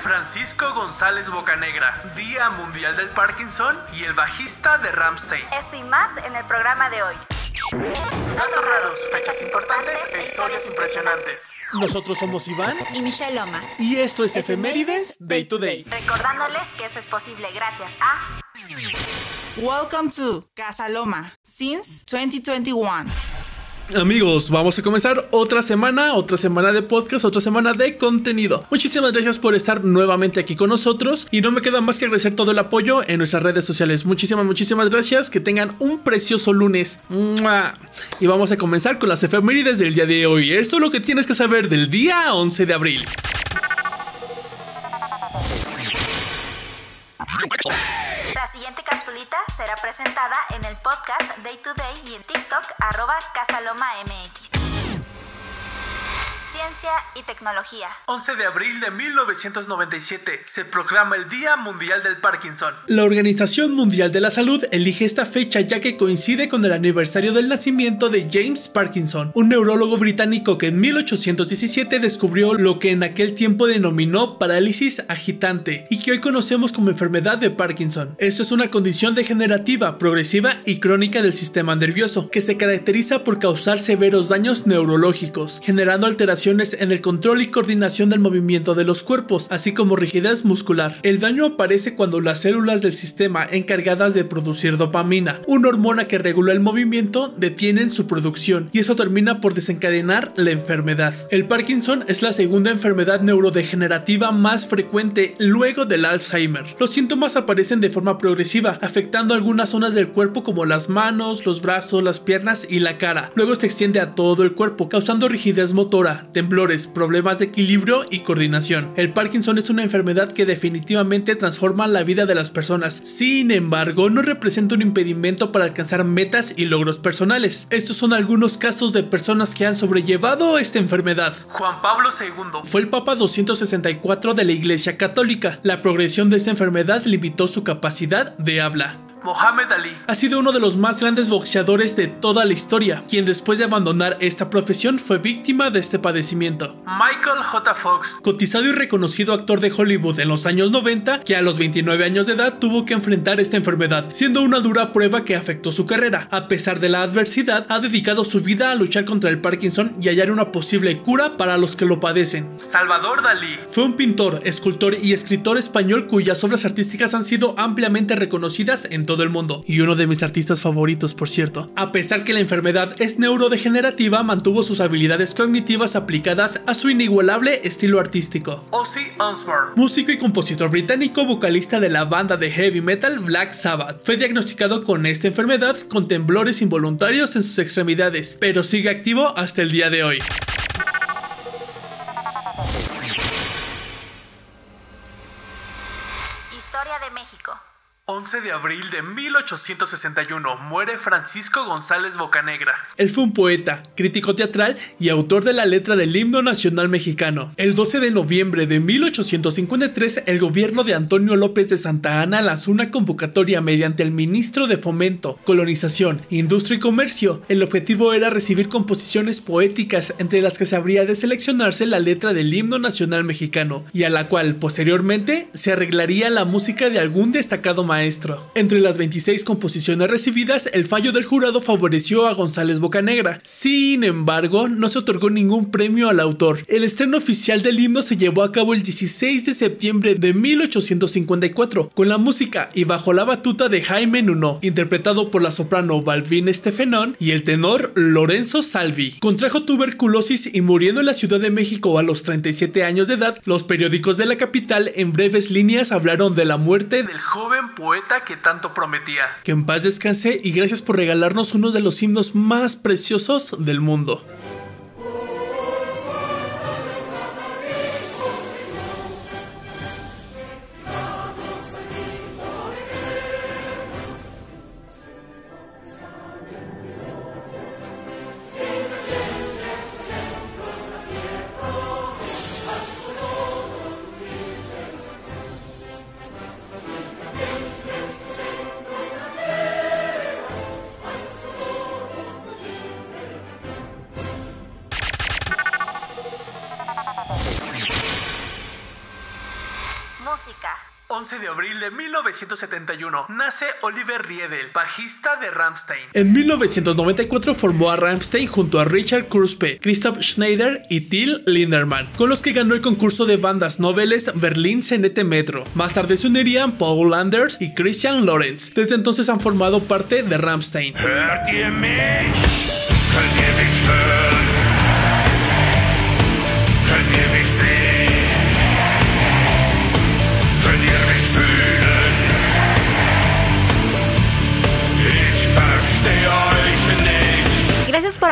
Francisco González Bocanegra, Día Mundial del Parkinson y el bajista de Ramstein. Esto y más en el programa de hoy. Datos raros, fechas importantes e historias impresionantes. Nosotros somos Iván y Michelle Loma. y esto es Efemérides Day to Day. Recordándoles que esto es posible gracias a Welcome to Casa Loma since 2021. Amigos, vamos a comenzar otra semana, otra semana de podcast, otra semana de contenido. Muchísimas gracias por estar nuevamente aquí con nosotros y no me queda más que agradecer todo el apoyo en nuestras redes sociales. Muchísimas, muchísimas gracias. Que tengan un precioso lunes. Y vamos a comenzar con las efemérides del día de hoy. Esto es lo que tienes que saber del día 11 de abril. Será presentada en el podcast Day to Day y en TikTok arroba Casaloma MX. Ciencia y tecnología. 11 de abril de 1997 se proclama el Día Mundial del Parkinson. La Organización Mundial de la Salud elige esta fecha ya que coincide con el aniversario del nacimiento de James Parkinson, un neurólogo británico que en 1817 descubrió lo que en aquel tiempo denominó parálisis agitante y que hoy conocemos como enfermedad de Parkinson. Esto es una condición degenerativa, progresiva y crónica del sistema nervioso que se caracteriza por causar severos daños neurológicos, generando alteraciones en el control y coordinación del movimiento de los cuerpos, así como rigidez muscular. El daño aparece cuando las células del sistema encargadas de producir dopamina, una hormona que regula el movimiento, detienen su producción y eso termina por desencadenar la enfermedad. El Parkinson es la segunda enfermedad neurodegenerativa más frecuente luego del Alzheimer. Los síntomas aparecen de forma progresiva, afectando algunas zonas del cuerpo como las manos, los brazos, las piernas y la cara. Luego se extiende a todo el cuerpo, causando rigidez motora, temblores, problemas de equilibrio y coordinación. El Parkinson es una enfermedad que definitivamente transforma la vida de las personas. Sin embargo, no representa un impedimento para alcanzar metas y logros personales. Estos son algunos casos de personas que han sobrellevado esta enfermedad. Juan Pablo II. Fue el Papa 264 de la Iglesia Católica. La progresión de esta enfermedad limitó su capacidad de habla. Mohamed Ali. Ha sido uno de los más grandes boxeadores de toda la historia, quien después de abandonar esta profesión fue víctima de este padecimiento. Michael J. Fox. Cotizado y reconocido actor de Hollywood en los años 90, que a los 29 años de edad tuvo que enfrentar esta enfermedad, siendo una dura prueba que afectó su carrera. A pesar de la adversidad, ha dedicado su vida a luchar contra el Parkinson y hallar una posible cura para los que lo padecen. Salvador Dalí. Fue un pintor, escultor y escritor español cuyas obras artísticas han sido ampliamente reconocidas en todo el mundo, y uno de mis artistas favoritos, por cierto. A pesar que la enfermedad es neurodegenerativa, mantuvo sus habilidades cognitivas aplicadas a su inigualable estilo artístico. Ozzy Osbourne. Músico y compositor británico, vocalista de la banda de heavy metal Black Sabbath, fue diagnosticado con esta enfermedad con temblores involuntarios en sus extremidades, pero sigue activo hasta el día de hoy. Historia de México. 11 de abril de 1861 muere Francisco González Bocanegra. Él fue un poeta, crítico teatral y autor de la letra del himno nacional mexicano. El 12 de noviembre de 1853, el gobierno de Antonio López de Santa Anna lanzó una convocatoria mediante el ministro de Fomento, Colonización, Industria y Comercio. El objetivo era recibir composiciones poéticas entre las que se habría de seleccionarse la letra del himno nacional mexicano y a la cual posteriormente se arreglaría la música de algún destacado maestro. Entre las 26 composiciones recibidas, el fallo del jurado favoreció a González Bocanegra. Sin embargo, no se otorgó ningún premio al autor. El estreno oficial del himno se llevó a cabo el 16 de septiembre de 1854, con la música y bajo la batuta de Jaime Nuno, interpretado por la soprano Balvin Estefenón y el tenor Lorenzo Salvi. Contrajo tuberculosis y muriendo en la Ciudad de México a los 37 años de edad, los periódicos de la capital en breves líneas hablaron de la muerte Del joven que tanto prometía. Que en paz descanse y gracias por regalarnos uno de los himnos más preciosos del mundo. Música. 11 de abril de 1971 nace Oliver Riedel, bajista de Rammstein. En 1994 formó a Rammstein junto a Richard Kruspe, Christoph Schneider y Till Linderman, con los que ganó el concurso de bandas noveles Berlin Cenete Metro. Más tarde se unirían Paul Landers y Christian Lorenz. Desde entonces han formado parte de Rammstein.